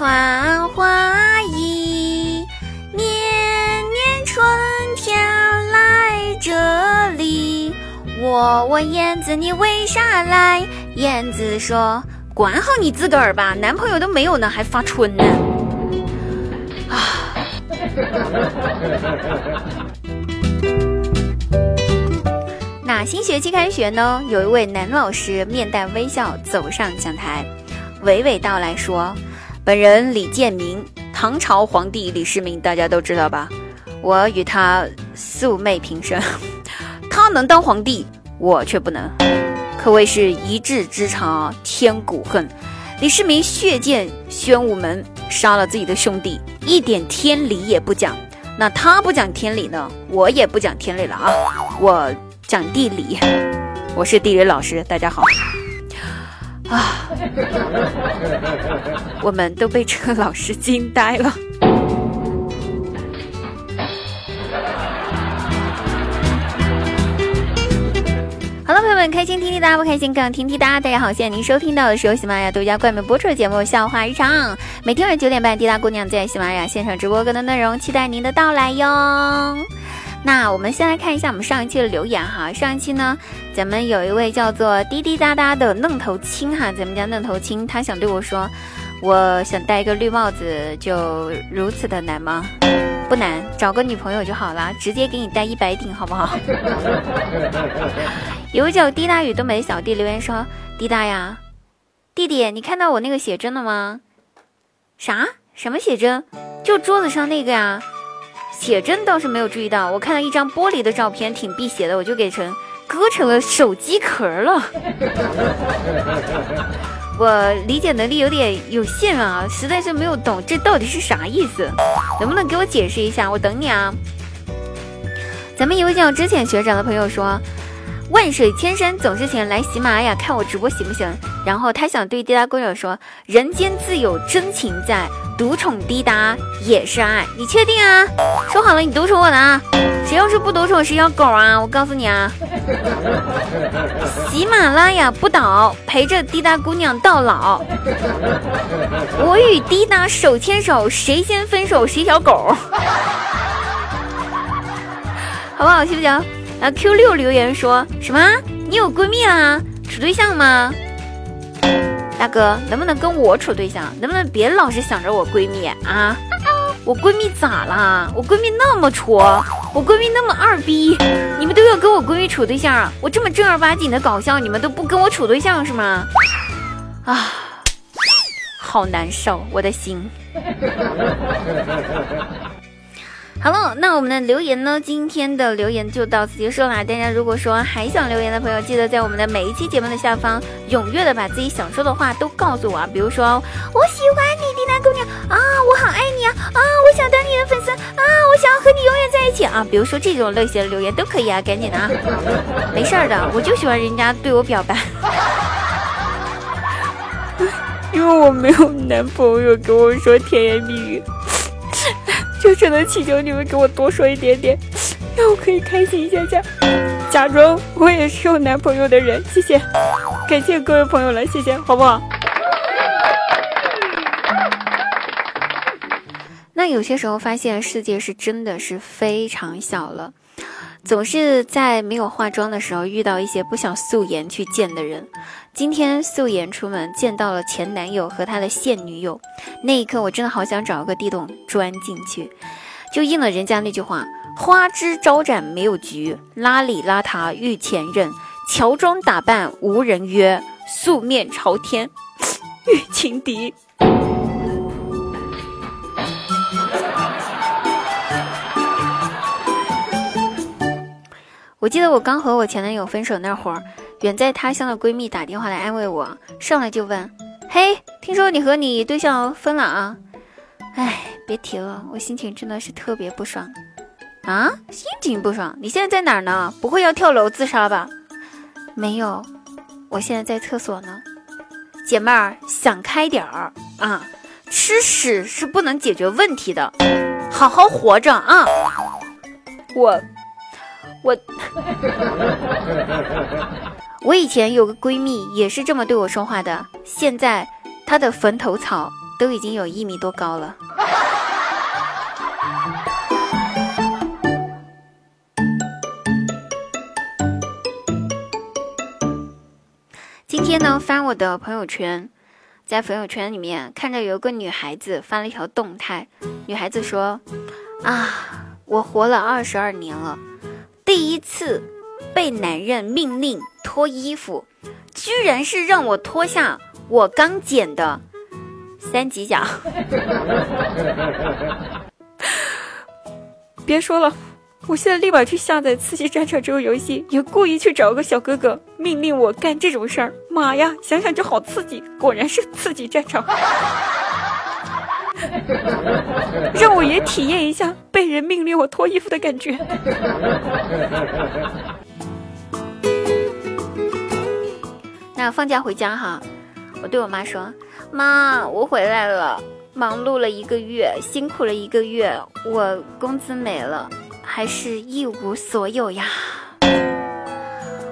穿花衣，年年春天来这里。我问燕子你为啥来？燕子说：管好你自个儿吧，男朋友都没有呢，还发春呢。啊。那新学期开学呢？有一位男老师面带微笑走上讲台，娓娓道来说：“本人李建明，唐朝皇帝李世民，大家都知道吧？我与他素昧平生，他能当皇帝，我却不能，可谓是一字之差，天古恨。李世民血溅宣武门，杀了自己的兄弟，一点天理也不讲。那他不讲天理呢？我也不讲天理了啊！我。”讲地理，我是地理老师，大家好。啊，我们都被这个老师惊呆了。好了，朋友们，开心听滴答，不开心更听滴答。大家好，现在您收听到的是由喜马拉雅独家冠名播出的节目《笑话日常》，每天晚上九点半，滴答姑娘在喜马拉雅现场直播更多内容，期待您的到来哟。那我们先来看一下我们上一期的留言哈。上一期呢，咱们有一位叫做滴滴答答的愣头青哈，咱们家愣头青，他想对我说，我想戴一个绿帽子，就如此的难吗？不难，找个女朋友就好了，直接给你戴一百顶，好不好？有位叫滴答雨东北小弟留言说，滴答呀，弟弟，你看到我那个写真了吗？啥？什么写真？就桌子上那个呀。写真倒是没有注意到，我看到一张玻璃的照片，挺辟邪的，我就给成割成了手机壳了。我理解能力有点有限啊，实在是没有懂这到底是啥意思，能不能给我解释一下？我等你啊。咱们一位叫之前学长的朋友说。万水千山总是情，来喜马拉雅看我直播行不行？然后他想对滴答姑娘说：“人间自有真情在，独宠滴答也是爱。”你确定啊？说好了你独宠我的啊！谁要是不独宠谁要狗啊！我告诉你啊！喜马拉雅不倒，陪着滴答姑娘到老。我与滴答手牵手，谁先分手谁小狗。好不好？行不行？啊，Q 六留言说什么？你有闺蜜啦？处对象吗？大哥，能不能跟我处对象？能不能别老是想着我闺蜜啊？我闺蜜咋啦？我闺蜜那么挫，我闺蜜那么二逼，你们都要跟我闺蜜处对象啊？我这么正儿八经的搞笑，你们都不跟我处对象是吗？啊，好难受，我的心。好了，那我们的留言呢？今天的留言就到此结束啦。大家如果说还想留言的朋友，记得在我们的每一期节目的下方踊跃的把自己想说的话都告诉我啊。比如说，我喜欢你，迪娜姑娘啊，我好爱你啊啊，我想当你的粉丝啊，我想要和你永远在一起啊。比如说这种类型的留言都可以啊，赶紧的啊，没事儿的，我就喜欢人家对我表白，因为我没有男朋友跟我说甜言蜜语。就只能祈求你们给我多说一点点，让我可以开心一下下，假装我也是有男朋友的人。谢谢，感谢各位朋友了，谢谢，好不好？那有些时候发现世界是真的是非常小了。总是在没有化妆的时候遇到一些不想素颜去见的人。今天素颜出门见到了前男友和他的现女友，那一刻我真的好想找个地洞钻进去，就应了人家那句话：花枝招展没有局，邋里邋遢遇前任，乔装打扮无人约，素面朝天遇情敌。我记得我刚和我前男友分手那会儿，远在他乡的闺蜜打电话来安慰我，上来就问：“嘿，听说你和你对象分了啊？”哎，别提了，我心情真的是特别不爽啊！心情不爽？你现在在哪儿呢？不会要跳楼自杀吧？没有，我现在在厕所呢。姐妹儿，想开点儿啊！吃屎是不能解决问题的，好好活着啊！我。我，我以前有个闺蜜也是这么对我说话的。现在她的坟头草都已经有一米多高了。今天呢，翻我的朋友圈，在朋友圈里面看着有个女孩子发了一条动态，女孩子说：“啊，我活了二十二年了，第一次被男人命令脱衣服，居然是让我脱下我刚剪的三级甲。别说了。”我现在立马去下载《刺激战场》这个游戏，也故意去找个小哥哥命令我干这种事儿。妈呀，想想就好刺激！果然是刺激战场，让我也体验一下被人命令我脱衣服的感觉。那放假回家哈，我对我妈说：“妈，我回来了，忙碌了一个月，辛苦了一个月，我工资没了。”还是一无所有呀！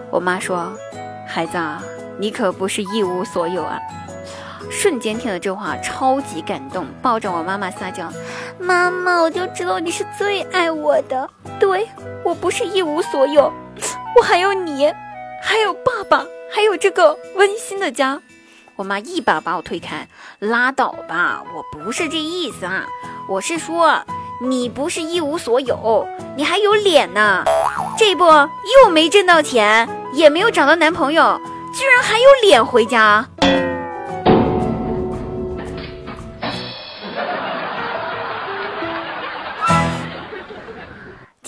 我妈说：“孩子啊，你可不是一无所有啊！”瞬间听了这话，超级感动，抱着我妈妈撒娇：“妈妈，我就知道你是最爱我的。对我不是一无所有，我还有你，还有爸爸，还有这个温馨的家。”我妈一把把我推开：“拉倒吧，我不是这意思啊，我是说。”你不是一无所有，你还有脸呢！这不又没挣到钱，也没有找到男朋友，居然还有脸回家！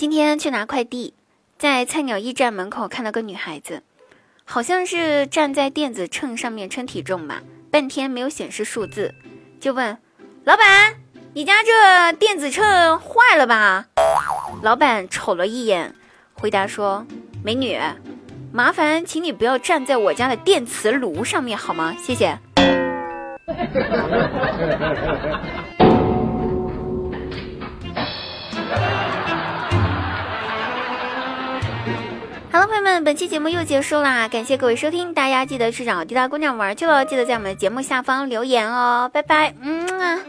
今天去拿快递，在菜鸟驿站门口看到个女孩子，好像是站在电子秤上面称体重吧，半天没有显示数字，就问老板。你家这电子秤坏了吧？老板瞅了一眼，回答说：“美女，麻烦请你不要站在我家的电磁炉上面好吗？谢谢。”本期节目又结束啦，感谢各位收听，大家记得去找滴答姑娘玩去了，记得在我们的节目下方留言哦，拜拜，嗯啊。